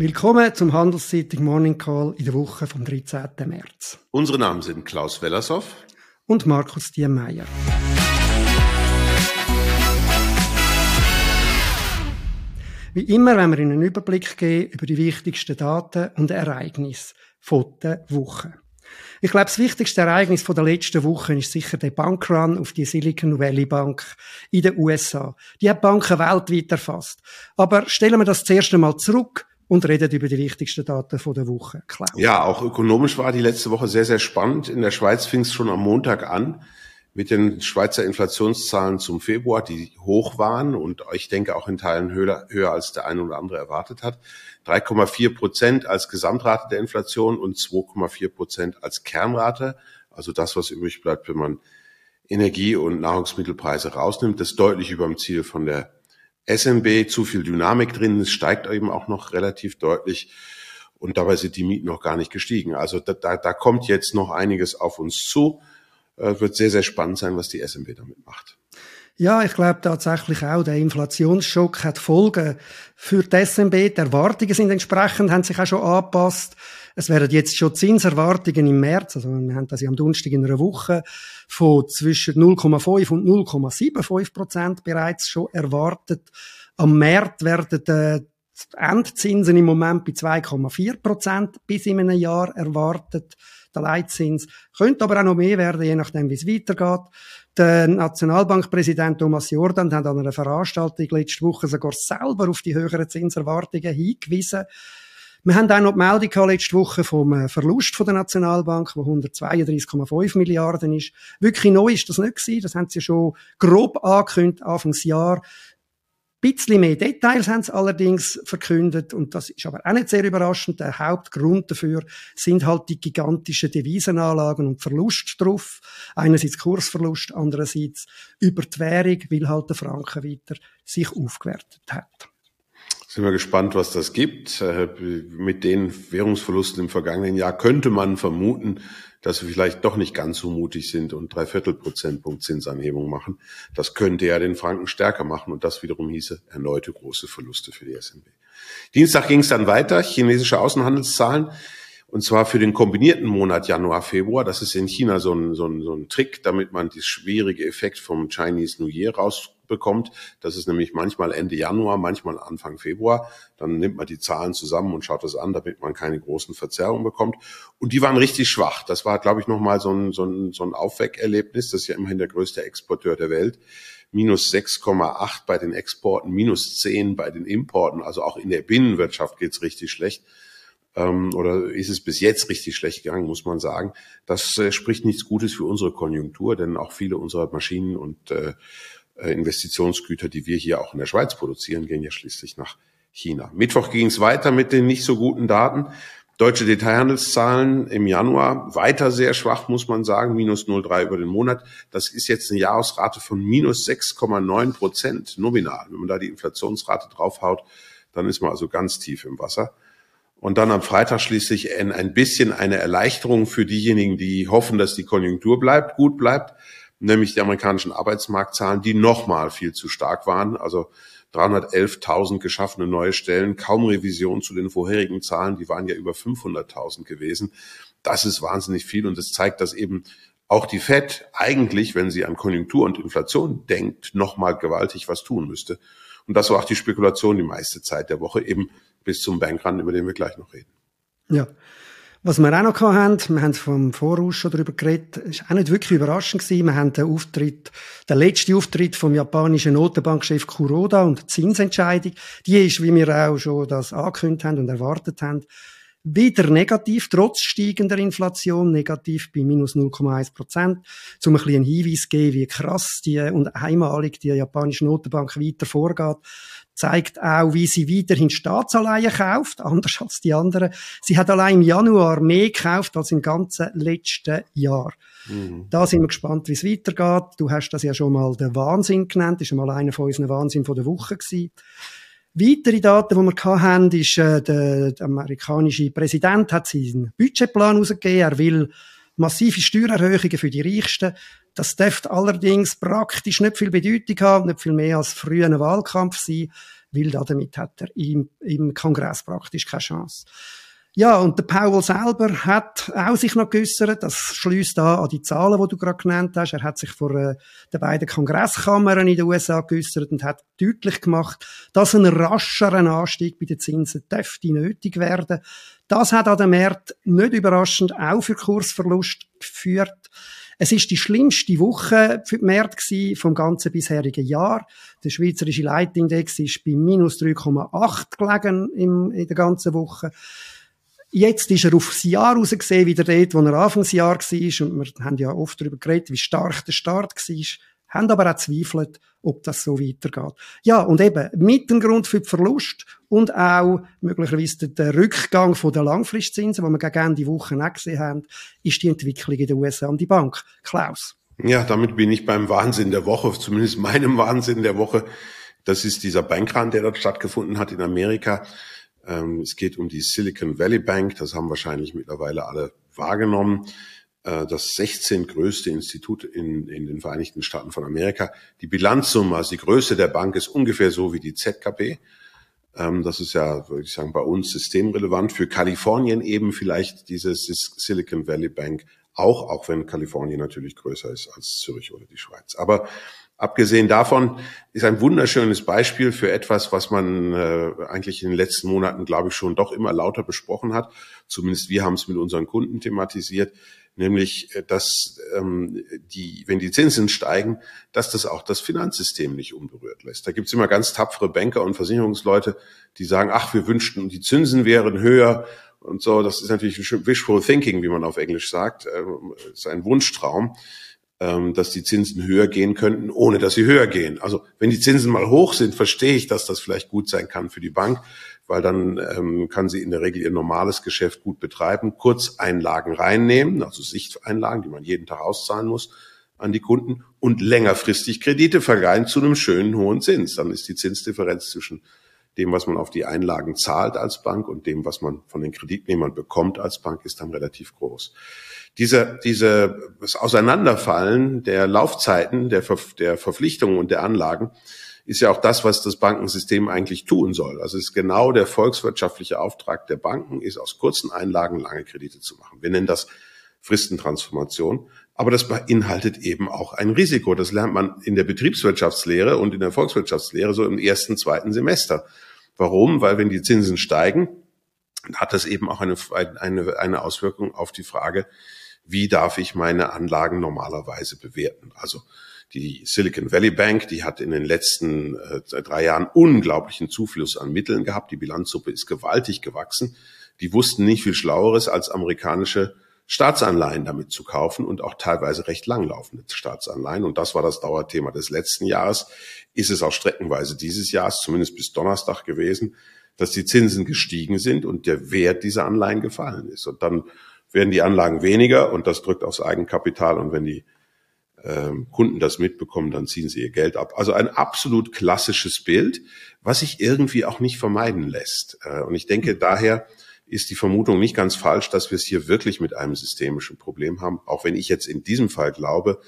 Willkommen zum Handelszeitung Morning Call in der Woche vom 13. März. Unsere Namen sind Klaus Wellershoff und Markus Diemeyer. Wie immer wenn wir Ihnen einen Überblick geben über die wichtigsten Daten und Ereignisse von der Woche. Ich glaube, das wichtigste Ereignis von der letzten Woche ist sicher der Bankrun auf die Silicon Valley Bank in den USA. Die hat Banken weltweit erfasst. Aber stellen wir das zuerst einmal zurück und reden über die wichtigsten Daten von der Woche. Klaus. Ja, auch ökonomisch war die letzte Woche sehr, sehr spannend. In der Schweiz fing es schon am Montag an mit den Schweizer Inflationszahlen zum Februar, die hoch waren und ich denke auch in Teilen höher, höher als der eine oder andere erwartet hat. 3,4 Prozent als Gesamtrate der Inflation und 2,4 Prozent als Kernrate. Also das, was übrig bleibt, wenn man Energie- und Nahrungsmittelpreise rausnimmt, das ist deutlich über dem Ziel von der SNB zu viel Dynamik drin. Es steigt eben auch noch relativ deutlich. Und dabei sind die Mieten noch gar nicht gestiegen. Also da, da, da kommt jetzt noch einiges auf uns zu. Äh, wird sehr, sehr spannend sein, was die SNB damit macht. Ja, ich glaube tatsächlich auch, der Inflationsschock hat Folgen für die SNB. Die Erwartungen sind entsprechend, haben sich auch schon angepasst. Es werden jetzt schon Zinserwartungen im März, also wir haben das ja am Donnerstag in einer Woche, von zwischen 0,5 und 0,75 Prozent bereits schon erwartet. Am März werden äh, Endzinsen im Moment bei 2,4 Prozent bis in einem Jahr erwartet. Der Leitzins könnte aber auch noch mehr werden, je nachdem, wie es weitergeht. Der Nationalbankpräsident Thomas Jordan hat an einer Veranstaltung letzte Woche sogar selber auf die höheren Zinserwartungen hingewiesen. Wir haben auch noch die Meldung letzte Woche vom äh, Verlust der Nationalbank, wo 132,5 Milliarden ist. Wirklich neu ist das nicht gewesen. Das haben sie schon grob angekündigt, Anfangsjahr. Bisschen mehr Details haben sie allerdings verkündet und das ist aber auch nicht sehr überraschend. Der Hauptgrund dafür sind halt die gigantischen Devisenanlagen und Verlust drauf. Einerseits Kursverlust, andererseits über die Währung, weil halt der Franken weiter sich aufgewertet hat. Sind wir gespannt, was das gibt. Äh, mit den Währungsverlusten im vergangenen Jahr könnte man vermuten, dass wir vielleicht doch nicht ganz so mutig sind und drei Viertel Prozentpunkt Zinsanhebung machen. Das könnte ja den Franken stärker machen und das wiederum hieße erneute große Verluste für die SNB. Dienstag ging es dann weiter. Chinesische Außenhandelszahlen. Und zwar für den kombinierten Monat Januar, Februar. Das ist in China so ein, so ein, so ein Trick, damit man das schwierige Effekt vom Chinese New Year raus bekommt. Das ist nämlich manchmal Ende Januar, manchmal Anfang Februar. Dann nimmt man die Zahlen zusammen und schaut das an, damit man keine großen Verzerrungen bekommt. Und die waren richtig schwach. Das war, glaube ich, nochmal so ein, so ein, so ein Aufweckerlebnis. Das ist ja immerhin der größte Exporteur der Welt minus 6,8 bei den Exporten, minus 10 bei den Importen. Also auch in der Binnenwirtschaft geht's richtig schlecht. Ähm, oder ist es bis jetzt richtig schlecht gegangen, muss man sagen. Das äh, spricht nichts Gutes für unsere Konjunktur, denn auch viele unserer Maschinen und äh, Investitionsgüter, die wir hier auch in der Schweiz produzieren, gehen ja schließlich nach China. Mittwoch ging es weiter mit den nicht so guten Daten. Deutsche Detailhandelszahlen im Januar weiter sehr schwach, muss man sagen, minus 0,3 über den Monat. Das ist jetzt eine Jahresrate von minus 6,9 Prozent nominal. Wenn man da die Inflationsrate draufhaut, dann ist man also ganz tief im Wasser. Und dann am Freitag schließlich ein, ein bisschen eine Erleichterung für diejenigen, die hoffen, dass die Konjunktur bleibt, gut bleibt nämlich die amerikanischen Arbeitsmarktzahlen, die nochmal viel zu stark waren. Also 311.000 geschaffene neue Stellen, kaum Revision zu den vorherigen Zahlen, die waren ja über 500.000 gewesen. Das ist wahnsinnig viel und es zeigt, dass eben auch die Fed eigentlich, wenn sie an Konjunktur und Inflation denkt, nochmal gewaltig was tun müsste. Und das war auch die Spekulation die meiste Zeit der Woche, eben bis zum Bankrun, über den wir gleich noch reden. Ja. Was wir auch noch haben, wir haben vom Voraus schon darüber geredet, ist auch nicht wirklich überraschend gewesen. Wir haben den Auftritt, den letzten Auftritt vom japanischen Notenbankchef Kuroda und die Zinsentscheidung. Die ist, wie wir auch schon das angekündigt haben und erwartet haben, wieder negativ, trotz steigender Inflation, negativ bei minus 0,1 Prozent. Zum ein bisschen einen Hinweis geben, wie krass die und einmalig die japanische Notenbank weiter vorgeht zeigt auch, wie sie weiterhin Staatsanleihen kauft, anders als die anderen. Sie hat allein im Januar mehr gekauft als im ganzen letzten Jahr. Mhm. Da sind wir gespannt, wie es weitergeht. Du hast das ja schon mal den Wahnsinn genannt, das ist mal einer von unseren Wahnsinn von der Woche gewesen. Weitere Daten, die wir haben, ist, äh, der, der amerikanische Präsident hat seinen Budgetplan herausgegeben. Er will massive Steuererhöhungen für die Reichsten. Das dürfte allerdings praktisch nicht viel Bedeutung haben, nicht viel mehr als früher Wahlkampf sein. weil damit hat er im, im Kongress praktisch keine Chance. Ja, und der Powell selber hat auch sich noch geäussert. Das schließt da an die Zahlen, die du gerade genannt hast. Er hat sich vor äh, den beiden Kongresskammern in den USA geäussert und hat deutlich gemacht, dass ein rascherer Anstieg bei den Zinsen dürfte nötig werden. Das hat an den Märkten nicht überraschend auch für Kursverlust geführt. Es ist die schlimmste Woche für die Märkte vom ganzen bisherigen Jahr. Der schweizerische Leitindex ist bei minus 3,8 gelegen in der ganzen Woche. Jetzt ist er aufs Jahr rausgesehen, wieder dort, wo er Anfangsjahr war. Und wir haben ja oft darüber geredet, wie stark der Start war. Haben aber auch zweifelt, ob das so weitergeht. Ja, und eben, mit dem Grund für den Verlust und auch möglicherweise der Rückgang der Langfristzinsen, die wir gegen Ende Woche auch gesehen haben, ist die Entwicklung in den USA um die Bank. Klaus. Ja, damit bin ich beim Wahnsinn der Woche, zumindest meinem Wahnsinn der Woche. Das ist dieser Bankrun, der dort stattgefunden hat in Amerika. Ähm, es geht um die Silicon Valley Bank, das haben wahrscheinlich mittlerweile alle wahrgenommen. Äh, das 16 größte Institut in, in den Vereinigten Staaten von Amerika. Die Bilanzsumme, also die Größe der Bank ist ungefähr so wie die ZKP. Ähm, das ist ja, würde ich sagen, bei uns systemrelevant. Für Kalifornien eben vielleicht diese Silicon Valley Bank auch, auch wenn Kalifornien natürlich größer ist als Zürich oder die Schweiz. Aber Abgesehen davon ist ein wunderschönes Beispiel für etwas, was man äh, eigentlich in den letzten Monaten, glaube ich, schon doch immer lauter besprochen hat. Zumindest wir haben es mit unseren Kunden thematisiert, nämlich, äh, dass ähm, die, wenn die Zinsen steigen, dass das auch das Finanzsystem nicht unberührt lässt. Da gibt's immer ganz tapfere Banker und Versicherungsleute, die sagen, ach, wir wünschten, die Zinsen wären höher und so. Das ist natürlich wishful thinking, wie man auf Englisch sagt. Das ähm, ist ein Wunschtraum dass die Zinsen höher gehen könnten, ohne dass sie höher gehen. Also wenn die Zinsen mal hoch sind, verstehe ich, dass das vielleicht gut sein kann für die Bank, weil dann ähm, kann sie in der Regel ihr normales Geschäft gut betreiben, Kurzeinlagen reinnehmen, also Sichteinlagen, die man jeden Tag auszahlen muss an die Kunden und längerfristig Kredite verleihen zu einem schönen hohen Zins. Dann ist die Zinsdifferenz zwischen dem, was man auf die Einlagen zahlt als Bank und dem, was man von den Kreditnehmern bekommt als Bank, ist dann relativ groß. Diese, diese, das Auseinanderfallen der Laufzeiten, der, Ver, der Verpflichtungen und der Anlagen ist ja auch das, was das Bankensystem eigentlich tun soll. Also es ist genau der volkswirtschaftliche Auftrag der Banken, ist aus kurzen Einlagen lange Kredite zu machen. Wir nennen das Fristentransformation. Aber das beinhaltet eben auch ein Risiko. Das lernt man in der Betriebswirtschaftslehre und in der Volkswirtschaftslehre so im ersten, zweiten Semester. Warum? Weil wenn die Zinsen steigen, hat das eben auch eine, eine, eine Auswirkung auf die Frage, wie darf ich meine Anlagen normalerweise bewerten? Also die Silicon Valley Bank, die hat in den letzten äh, drei Jahren unglaublichen Zufluss an Mitteln gehabt. Die Bilanzsuppe ist gewaltig gewachsen. Die wussten nicht viel Schlaueres als amerikanische Staatsanleihen damit zu kaufen und auch teilweise recht langlaufende Staatsanleihen. Und das war das Dauerthema des letzten Jahres. Ist es auch streckenweise dieses Jahres, zumindest bis Donnerstag gewesen, dass die Zinsen gestiegen sind und der Wert dieser Anleihen gefallen ist. Und dann werden die Anlagen weniger und das drückt aufs Eigenkapital. Und wenn die ähm, Kunden das mitbekommen, dann ziehen sie ihr Geld ab. Also ein absolut klassisches Bild, was sich irgendwie auch nicht vermeiden lässt. Äh, und ich denke, daher ist die Vermutung nicht ganz falsch, dass wir es hier wirklich mit einem systemischen Problem haben. Auch wenn ich jetzt in diesem Fall glaube,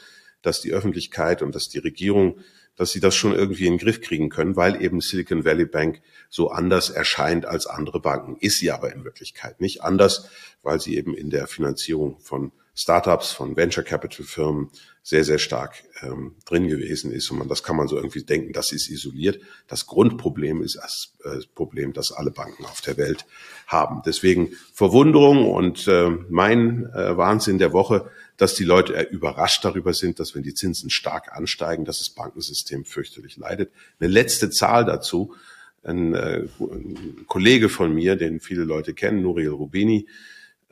dass die Öffentlichkeit und dass die Regierung, dass sie das schon irgendwie in den Griff kriegen können, weil eben Silicon Valley Bank so anders erscheint als andere Banken. Ist sie aber in Wirklichkeit nicht anders, weil sie eben in der Finanzierung von Startups, von Venture Capital Firmen sehr, sehr stark ähm, drin gewesen ist. Und man, das kann man so irgendwie denken, das ist isoliert. Das Grundproblem ist das äh, Problem, das alle Banken auf der Welt haben. Deswegen Verwunderung und äh, mein äh, Wahnsinn der Woche, dass die Leute überrascht darüber sind, dass wenn die Zinsen stark ansteigen, dass das Bankensystem fürchterlich leidet. Eine letzte Zahl dazu. Ein, äh, ein Kollege von mir, den viele Leute kennen, Nuriel Rubini,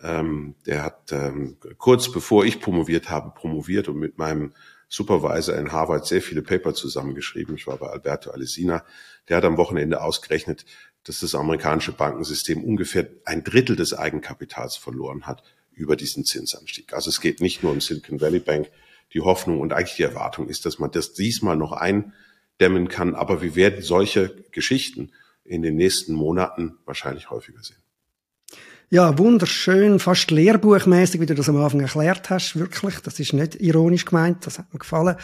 ähm, der hat ähm, kurz bevor ich promoviert habe, promoviert und mit meinem Supervisor in Harvard sehr viele Paper zusammengeschrieben. Ich war bei Alberto Alesina. Der hat am Wochenende ausgerechnet, dass das amerikanische Bankensystem ungefähr ein Drittel des Eigenkapitals verloren hat über diesen Zinsanstieg. Also es geht nicht nur um Silicon Valley Bank. Die Hoffnung und eigentlich die Erwartung ist, dass man das diesmal noch eindämmen kann. Aber wir werden solche Geschichten in den nächsten Monaten wahrscheinlich häufiger sehen. Ja, wunderschön, fast lehrbuchmäßig, wie du das am Anfang erklärt hast, wirklich. Das ist nicht ironisch gemeint, das hat mir gefallen.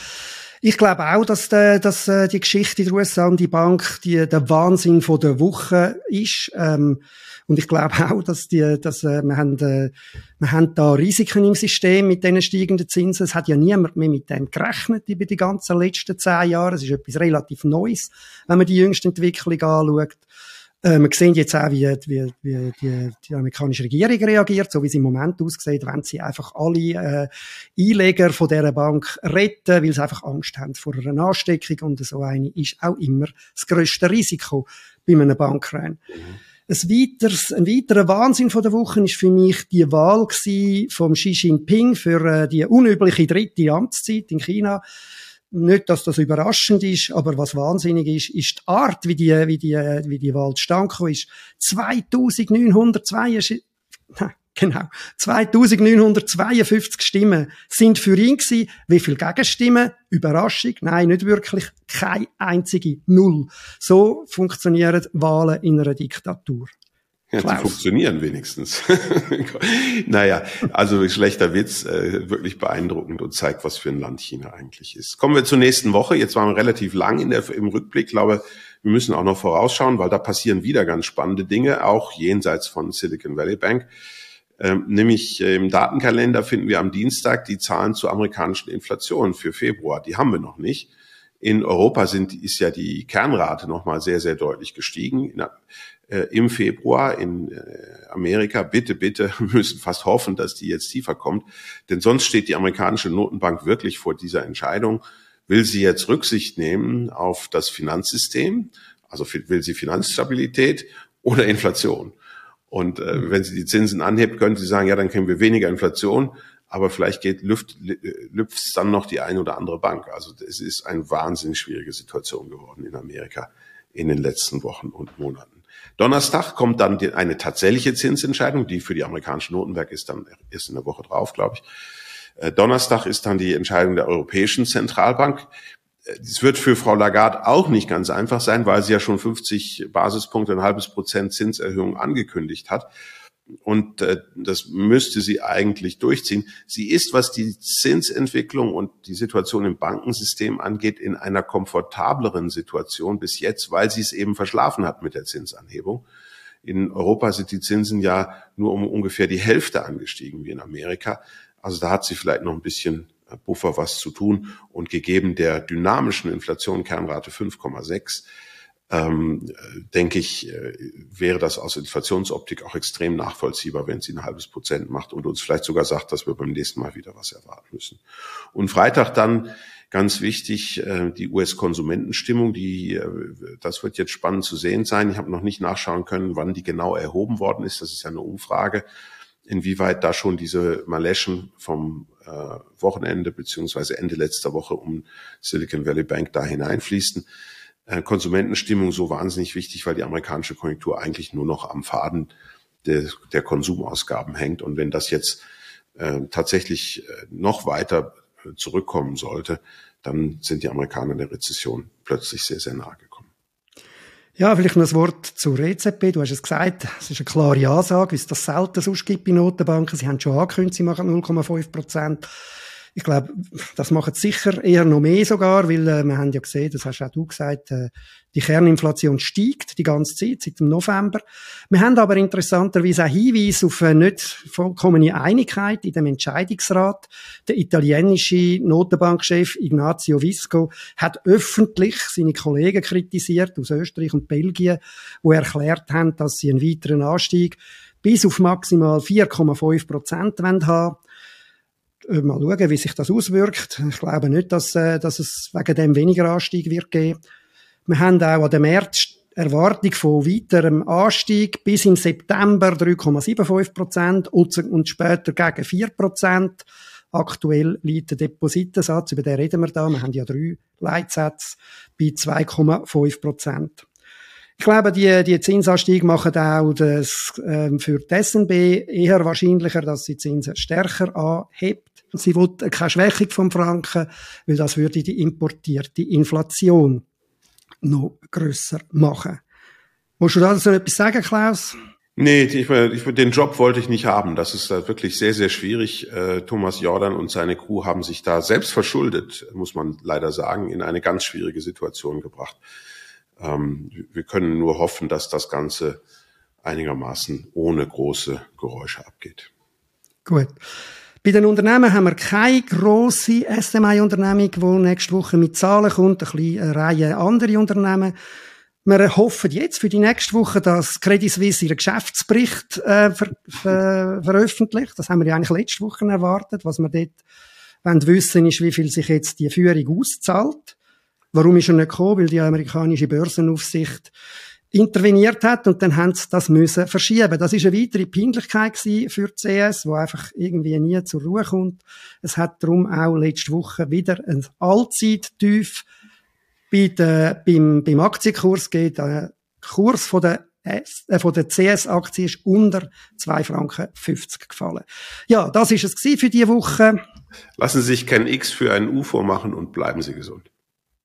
Ich glaube auch, dass, der, dass äh, die Geschichte den USA um die Bank die, der Wahnsinn von der Woche ist. Ähm, und ich glaube auch, dass die, dass äh, wir haben, äh, wir haben da Risiken im System mit diesen steigenden Zinsen. Es hat ja niemand mehr mit dem gerechnet über die ganzen letzten zehn Jahre. Es ist etwas relativ Neues, wenn man die jüngste Entwicklung anschaut. Äh, wir sehen jetzt auch, wie, wie, wie die, die amerikanische Regierung reagiert, so wie sie im Moment aussieht, wenn sie einfach alle äh, Einleger von dieser Bank retten, weil sie einfach Angst haben vor einer Ansteckung und so eine ist auch immer das grösste Risiko bei einem Bankrun. Mhm. Ein, weiteres, ein weiterer Wahnsinn von der Woche ist für mich die Wahl von Xi Jinping für äh, die unübliche dritte Amtszeit in China. Nicht, dass das überraschend ist, aber was wahnsinnig ist, ist die Art, wie die, wie die, wie die Wahl zustande ist. 2962, genau, 2952 Stimmen sind für ihn gewesen. Wie viele Gegenstimmen? Überraschung? Nein, nicht wirklich. Keine einzige. Null. So funktionieren Wahlen in einer Diktatur. Ja, die funktionieren wenigstens. naja, also schlechter Witz, äh, wirklich beeindruckend und zeigt, was für ein Land China eigentlich ist. Kommen wir zur nächsten Woche. Jetzt waren wir relativ lang in der, im Rückblick. Ich glaube, wir müssen auch noch vorausschauen, weil da passieren wieder ganz spannende Dinge, auch jenseits von Silicon Valley Bank. Ähm, nämlich äh, im Datenkalender finden wir am Dienstag die Zahlen zur amerikanischen Inflation für Februar. Die haben wir noch nicht. In Europa sind, ist ja die Kernrate nochmal sehr, sehr deutlich gestiegen. In, äh, Im Februar in äh, Amerika, bitte, bitte, müssen fast hoffen, dass die jetzt tiefer kommt. Denn sonst steht die amerikanische Notenbank wirklich vor dieser Entscheidung. Will sie jetzt Rücksicht nehmen auf das Finanzsystem? Also will sie Finanzstabilität oder Inflation? Und äh, mhm. wenn sie die Zinsen anhebt, können sie sagen, ja, dann kriegen wir weniger Inflation, aber vielleicht geht lüft, lüpft dann noch die eine oder andere Bank. Also es ist eine wahnsinnig schwierige Situation geworden in Amerika in den letzten Wochen und Monaten. Donnerstag kommt dann die, eine tatsächliche Zinsentscheidung, die für die amerikanische Notenwerk ist dann erst in der Woche drauf, glaube ich. Äh, Donnerstag ist dann die Entscheidung der Europäischen Zentralbank es wird für Frau Lagarde auch nicht ganz einfach sein, weil sie ja schon 50 Basispunkte, ein halbes Prozent Zinserhöhung angekündigt hat. Und äh, das müsste sie eigentlich durchziehen. Sie ist, was die Zinsentwicklung und die Situation im Bankensystem angeht, in einer komfortableren Situation bis jetzt, weil sie es eben verschlafen hat mit der Zinsanhebung. In Europa sind die Zinsen ja nur um ungefähr die Hälfte angestiegen wie in Amerika. Also da hat sie vielleicht noch ein bisschen Buffer was zu tun. Und gegeben der dynamischen Inflation, Kernrate 5,6, ähm, denke ich, äh, wäre das aus Inflationsoptik auch extrem nachvollziehbar, wenn sie ein halbes Prozent macht und uns vielleicht sogar sagt, dass wir beim nächsten Mal wieder was erwarten müssen. Und Freitag dann ganz wichtig äh, die US-Konsumentenstimmung, die äh, das wird jetzt spannend zu sehen sein. Ich habe noch nicht nachschauen können, wann die genau erhoben worden ist. Das ist ja eine Umfrage inwieweit da schon diese Maleschen vom äh, Wochenende beziehungsweise Ende letzter Woche um Silicon Valley Bank da hineinfließen. Äh, Konsumentenstimmung so wahnsinnig wichtig, weil die amerikanische Konjunktur eigentlich nur noch am Faden der, der Konsumausgaben hängt. Und wenn das jetzt äh, tatsächlich äh, noch weiter äh, zurückkommen sollte, dann sind die Amerikaner der Rezession plötzlich sehr, sehr nahe gekommen. Ja, vielleicht noch ein Wort zur EZB. Du hast es gesagt, es ist eine klare Ansage, wie es das selten sonst gibt bei Notenbanken. Sie haben schon angekündigt, sie machen 0,5 Prozent. Ich glaube, das machen sicher eher noch mehr sogar, weil äh, wir haben ja gesehen, das hast auch du gesagt, äh, die Kerninflation steigt die ganze Zeit, seit dem November. Wir haben aber interessanterweise auch Hinweise auf eine nicht vollkommene Einigkeit in dem Entscheidungsrat. Der italienische Notenbankchef Ignazio Visco hat öffentlich seine Kollegen kritisiert aus Österreich und Belgien, wo erklärt haben, dass sie einen weiteren Anstieg bis auf maximal 4,5 Prozent haben äh, mal schauen, wie sich das auswirkt. Ich glaube nicht, dass, äh, dass es wegen dem weniger Anstieg wird geben. Wir haben auch an dem März Erwartung von weiterem Anstieg bis im September 3,75 Prozent und später gegen 4 Prozent. Aktuell liegt der Depositensatz, über den reden wir da, wir haben ja drei Leitsätze, bei 2,5 Prozent. Ich glaube, die, die Zinsanstieg machen auch das, ähm, für die SNB eher wahrscheinlicher, dass sie Zinsen stärker anhebt. Sie will keine Schwächung vom Franken, weil das würde die importierte Inflation noch grösser machen. Musst du dazu noch etwas sagen, Klaus? Nee, ich, ich, den Job wollte ich nicht haben. Das ist da wirklich sehr, sehr schwierig. Äh, Thomas Jordan und seine Crew haben sich da selbst verschuldet, muss man leider sagen, in eine ganz schwierige Situation gebracht. Ähm, wir können nur hoffen, dass das Ganze einigermaßen ohne große Geräusche abgeht. Gut. Bei den Unternehmen haben wir keine grosse SMI-Unternehmung, die nächste Woche mit Zahlen kommt, ein bisschen eine Reihe andere Unternehmen. Wir hoffen jetzt für die nächste Woche, dass Credit Suisse ihren Geschäftsbericht äh, ver ver veröffentlicht. Das haben wir ja eigentlich letzte Woche erwartet. Was wir dort wollen wissen, ist, wie viel sich jetzt die Führung auszahlt. Warum ist er nicht gekommen? Weil die amerikanische Börsenaufsicht interveniert hat und dann haben sie das müssen verschieben. Das ist eine weitere Peinlichkeit für die CS, wo einfach irgendwie nie zur Ruhe kommt. Es hat darum auch letzte Woche wieder ein Allzeittief bei der, beim, beim Aktienkurs geht. Der Kurs von der äh, von der CS-Aktie ist unter 2 Franken 50 gefallen. Ja, das ist es für diese Woche. Lassen Sie sich kein X für ein UFO machen und bleiben Sie gesund.